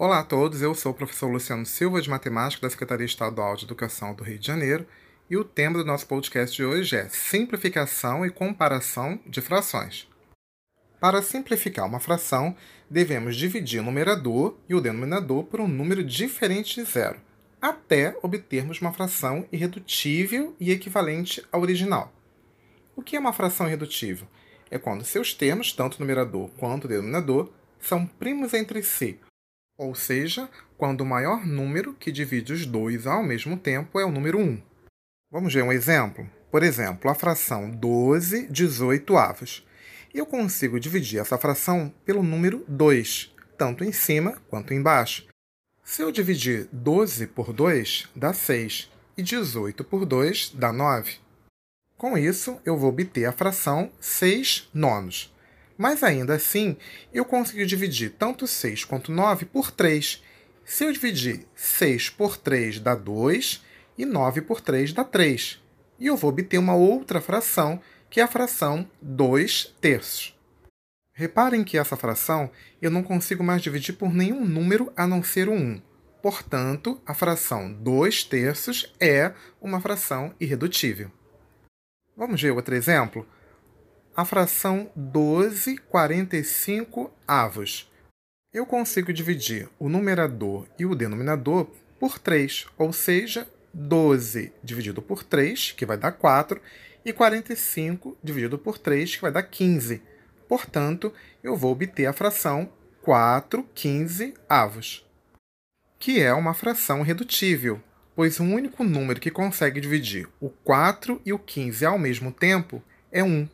Olá a todos, eu sou o professor Luciano Silva, de Matemática da Secretaria Estadual de Educação do Rio de Janeiro, e o tema do nosso podcast de hoje é Simplificação e Comparação de Frações. Para simplificar uma fração, devemos dividir o numerador e o denominador por um número diferente de zero, até obtermos uma fração irredutível e equivalente à original. O que é uma fração irredutível? É quando seus termos, tanto o numerador quanto o denominador, são primos entre si, ou seja, quando o maior número que divide os dois ao mesmo tempo é o número 1. Vamos ver um exemplo? Por exemplo, a fração 12 18 avos. Eu consigo dividir essa fração pelo número 2, tanto em cima quanto embaixo. Se eu dividir 12 por 2, dá 6, e 18 por 2 dá 9. Com isso, eu vou obter a fração 6 nonos. Mas ainda assim, eu consigo dividir tanto 6 quanto 9 por 3. Se eu dividir 6 por 3 dá 2 e 9 por 3 dá 3. E eu vou obter uma outra fração, que é a fração 2 terços. Reparem que essa fração eu não consigo mais dividir por nenhum número a não ser o 1. Portanto, a fração 2 terços é uma fração irredutível. Vamos ver outro exemplo? A fração 12 45 avos. Eu consigo dividir o numerador e o denominador por 3, ou seja, 12 dividido por 3, que vai dar 4, e 45 dividido por 3, que vai dar 15. Portanto, eu vou obter a fração 4 15 avos, que é uma fração redutível, pois o único número que consegue dividir o 4 e o 15 ao mesmo tempo é 1.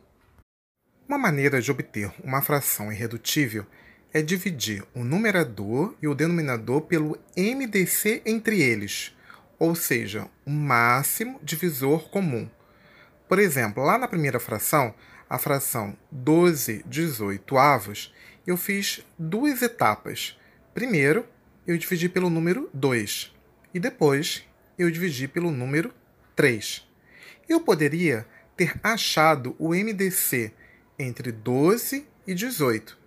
Uma maneira de obter uma fração irredutível é dividir o numerador e o denominador pelo MDC entre eles, ou seja, o máximo divisor comum. Por exemplo, lá na primeira fração, a fração 12 18 avos, eu fiz duas etapas. Primeiro, eu dividi pelo número 2 e depois eu dividi pelo número 3. Eu poderia ter achado o MDC entre 12 e 18.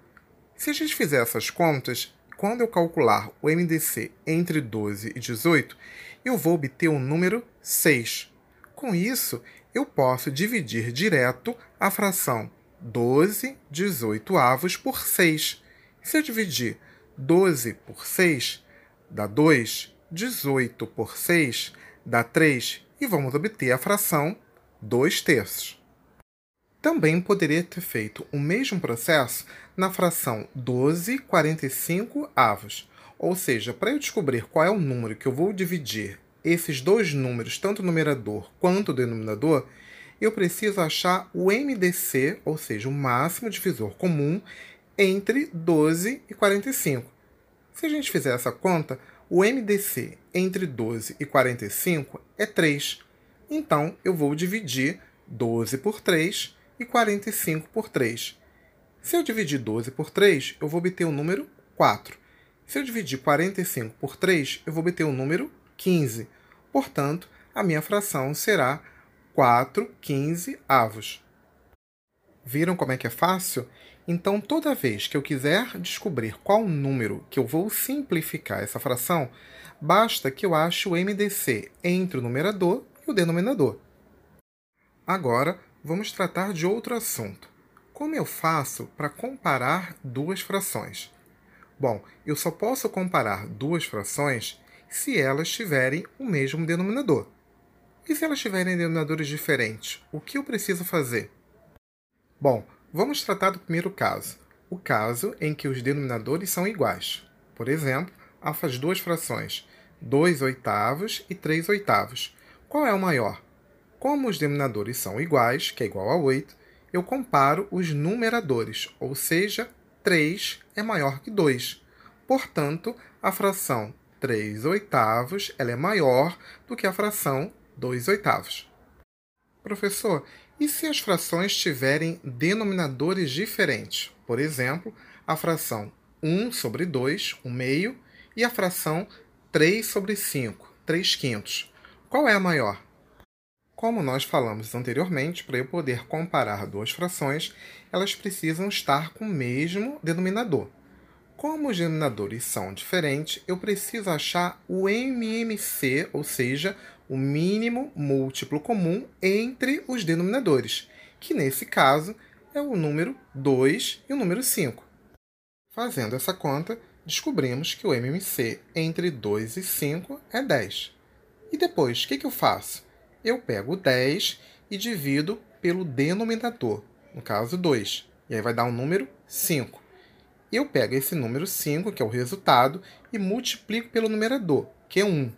Se a gente fizer essas contas, quando eu calcular o MDC entre 12 e 18, eu vou obter o número 6. Com isso, eu posso dividir direto a fração 12 18 avos por 6. Se eu dividir 12 por 6, dá 2, 18 por 6 dá 3 e vamos obter a fração 2 terços. Também poderia ter feito o mesmo processo na fração 12 45 avos. Ou seja, para eu descobrir qual é o número que eu vou dividir esses dois números, tanto o numerador quanto o denominador, eu preciso achar o MDC, ou seja, o máximo divisor comum, entre 12 e 45. Se a gente fizer essa conta, o MDC entre 12 e 45 é 3. Então, eu vou dividir 12 por 3 e 45 por 3. Se eu dividir 12 por 3, eu vou obter o número 4. Se eu dividir 45 por 3, eu vou obter o número 15. Portanto, a minha fração será 4 15 avos. Viram como é que é fácil? Então, toda vez que eu quiser descobrir qual número que eu vou simplificar essa fração, basta que eu ache o MDC entre o numerador e o denominador. Agora, vamos tratar de outro assunto. Como eu faço para comparar duas frações? Bom, eu só posso comparar duas frações se elas tiverem o mesmo denominador. E se elas tiverem denominadores diferentes, o que eu preciso fazer? Bom, vamos tratar do primeiro caso, o caso em que os denominadores são iguais. Por exemplo, as duas frações 2 oitavos e 3 oitavos. Qual é o maior? Como os denominadores são iguais, que é igual a 8, eu comparo os numeradores, ou seja, 3 é maior que 2. Portanto, a fração 3 oitavos ela é maior do que a fração 2 oitavos. Professor, e se as frações tiverem denominadores diferentes? Por exemplo, a fração 1 sobre 2, 1 meio, e a fração 3 sobre 5, 3 quintos. Qual é a maior? Como nós falamos anteriormente, para eu poder comparar duas frações, elas precisam estar com o mesmo denominador. Como os denominadores são diferentes, eu preciso achar o MMC, ou seja, o mínimo múltiplo comum entre os denominadores, que nesse caso é o número 2 e o número 5. Fazendo essa conta, descobrimos que o MMC entre 2 e 5 é 10. E depois, o que, que eu faço? Eu pego 10 e divido pelo denominador, no caso 2, e aí vai dar um número 5 eu pego esse número 5, que é o resultado, e multiplico pelo numerador, que é 1.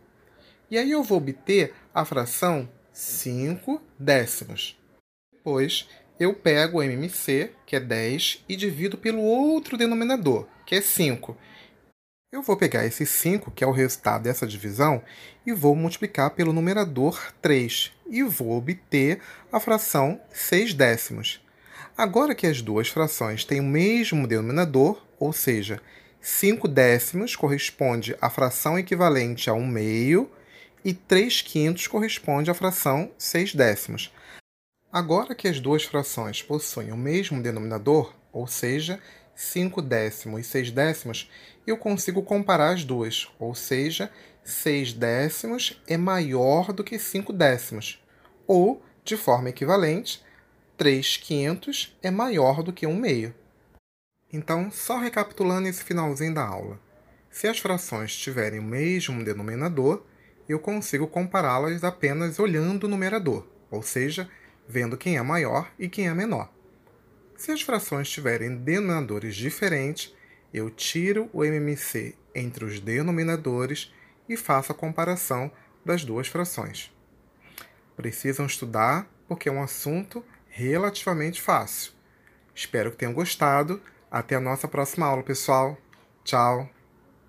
E aí eu vou obter a fração 5 décimos. Depois, eu pego o MMC, que é 10, e divido pelo outro denominador, que é 5. Eu vou pegar esse 5, que é o resultado dessa divisão, e vou multiplicar pelo numerador 3, e vou obter a fração 6 décimos. Agora que as duas frações têm o mesmo denominador, ou seja, 5 décimos corresponde à fração equivalente a 1 meio e 3 quintos corresponde à fração 6 décimos. Agora que as duas frações possuem o mesmo denominador, ou seja, 5 décimos e 6 décimos, eu consigo comparar as duas, ou seja, 6 décimos é maior do que 5 décimos, ou, de forma equivalente, 3 quintos é maior do que 1 meio. Então, só recapitulando esse finalzinho da aula. Se as frações tiverem o mesmo denominador, eu consigo compará-las apenas olhando o numerador, ou seja, vendo quem é maior e quem é menor. Se as frações tiverem denominadores diferentes, eu tiro o MMC entre os denominadores e faço a comparação das duas frações. Precisam estudar porque é um assunto relativamente fácil. Espero que tenham gostado. Até a nossa próxima aula, pessoal. Tchau!